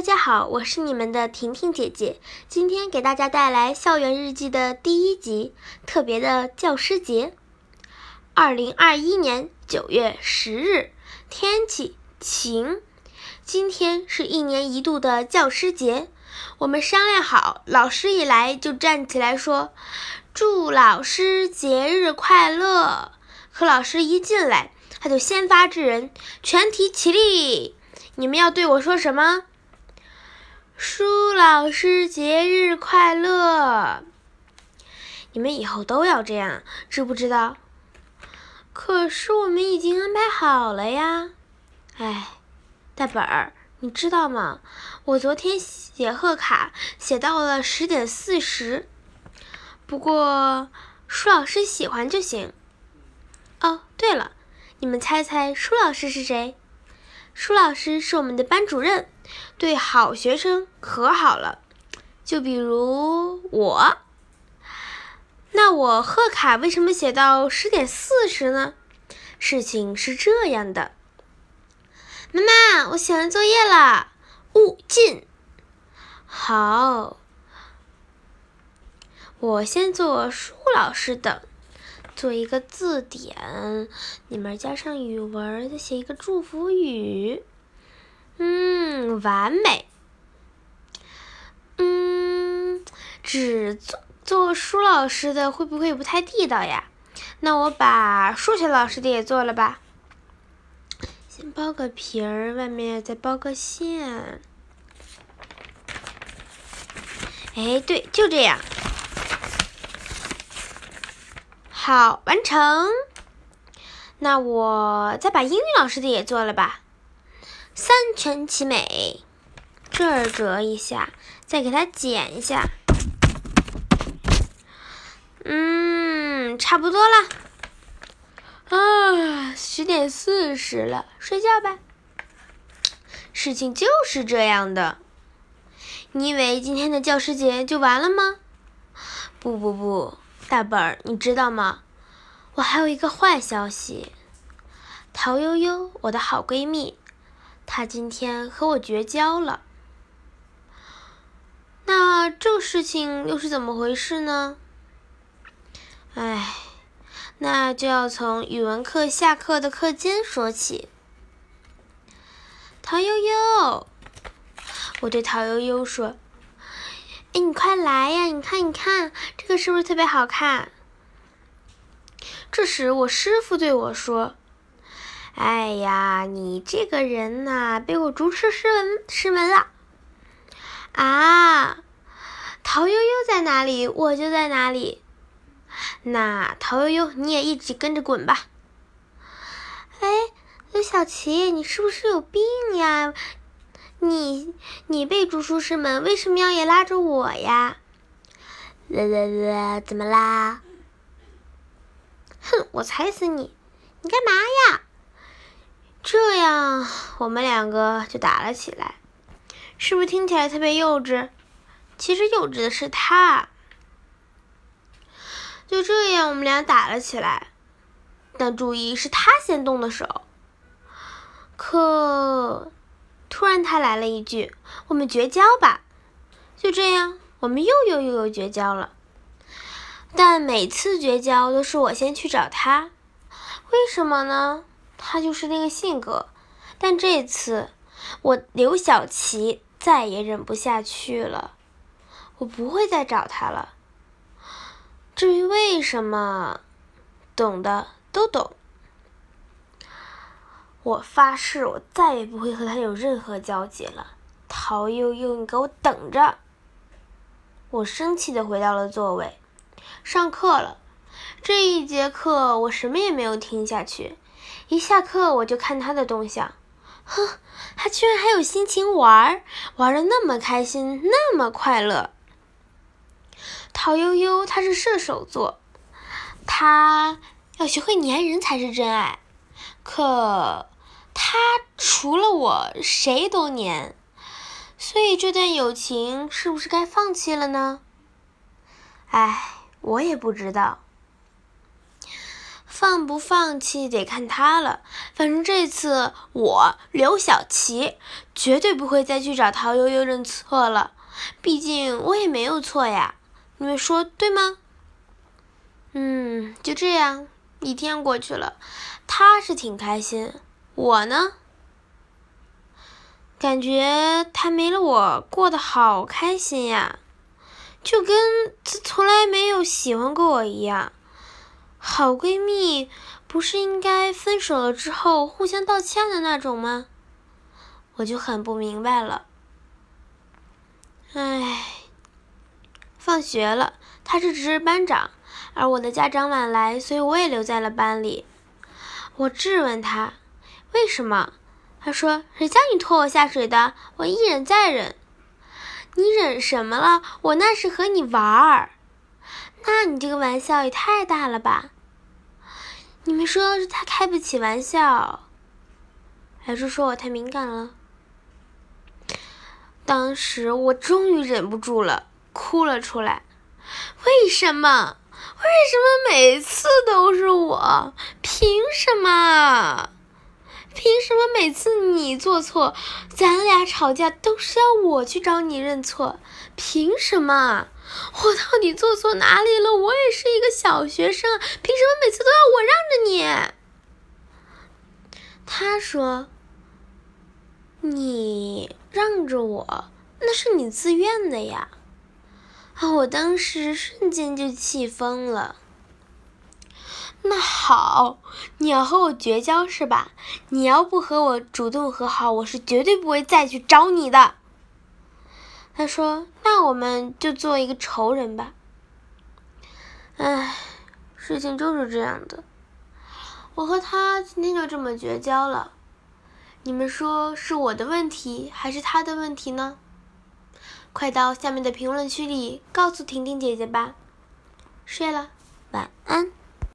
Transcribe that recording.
大家好，我是你们的婷婷姐姐。今天给大家带来《校园日记》的第一集，特别的教师节。二零二一年九月十日，天气晴。今天是一年一度的教师节，我们商量好，老师一来就站起来说：“祝老师节日快乐。”可老师一进来，他就先发制人，全体起立。你们要对我说什么？舒老师节日快乐！你们以后都要这样，知不知道？可是我们已经安排好了呀！哎，大本儿，你知道吗？我昨天写贺卡写到了十点四十。不过舒老师喜欢就行。哦，对了，你们猜猜舒老师是谁？舒老师是我们的班主任，对好学生可好了。就比如我，那我贺卡为什么写到十点四十呢？事情是这样的，妈妈，我写完作业了，勿进。好，我先做舒老师的。做一个字典，里面加上语文，再写一个祝福语。嗯，完美。嗯，只做做舒老师的会不会不太地道呀？那我把数学老师的也做了吧。先包个皮儿，外面再包个馅。哎，对，就这样。好，完成。那我再把英语老师的也做了吧，三全其美。这儿折一下，再给它剪一下。嗯，差不多了。啊，十点四十了，睡觉吧。事情就是这样的。你以为今天的教师节就完了吗？不不不。大本，你知道吗？我还有一个坏消息。陶悠悠，我的好闺蜜，她今天和我绝交了。那这事情又是怎么回事呢？哎，那就要从语文课下课的课间说起。陶悠悠，我对陶悠悠说。哎，你快来呀！你看，你看，这个是不是特别好看？这时，我师傅对我说：“哎呀，你这个人呐，被我逐出师门师门了。”啊，陶悠悠在哪里，我就在哪里。那陶悠悠，你也一起跟着滚吧。哎，刘小琪，你是不是有病呀？你你被逐出师门，为什么要也拉着我呀？啦啦啦，怎么啦？哼，我踩死你！你干嘛呀？这样我们两个就打了起来，是不是听起来特别幼稚？其实幼稚的是他。就这样，我们俩打了起来，但注意是他先动的手。可。突然，他来了一句：“我们绝交吧。”就这样，我们又又又又绝交了。但每次绝交都是我先去找他，为什么呢？他就是那个性格。但这次，我刘小琪再也忍不下去了，我不会再找他了。至于为什么，懂的都懂。我发誓，我再也不会和他有任何交集了。陶悠悠，你给我等着！我生气的回到了座位。上课了，这一节课我什么也没有听下去。一下课我就看他的动向，哼，他居然还有心情玩儿，玩的那么开心，那么快乐。陶悠悠，他是射手座，他要学会粘人才是真爱。可。他除了我谁都黏，所以这段友情是不是该放弃了呢？哎，我也不知道。放不放弃得看他了。反正这次我刘小琪绝对不会再去找陶悠悠认错了，毕竟我也没有错呀。你们说对吗？嗯，就这样，一天过去了，他是挺开心，我呢，感觉他没了我过得好开心呀，就跟从来没有喜欢过我一样。好闺蜜不是应该分手了之后互相道歉的那种吗？我就很不明白了。唉，放学了，他是值日班长。而我的家长晚来，所以我也留在了班里。我质问他为什么，他说：“谁叫你拖我下水的？我一忍再忍。”你忍什么了？我那是和你玩儿。那你这个玩笑也太大了吧？你们说是他开不起玩笑，还是说我太敏感了？当时我终于忍不住了，哭了出来。为什么？为什么每次都是我？凭什么？凭什么每次你做错，咱俩吵架都是要我去找你认错？凭什么？我到底做错哪里了？我也是一个小学生，凭什么每次都要我让着你？他说：“你让着我，那是你自愿的呀。”啊！我当时瞬间就气疯了。那好，你要和我绝交是吧？你要不和我主动和好，我是绝对不会再去找你的。他说：“那我们就做一个仇人吧。”唉，事情就是这样的。我和他今天就这么绝交了。你们说是我的问题还是他的问题呢？快到下面的评论区里告诉婷婷姐姐吧。睡了，晚安。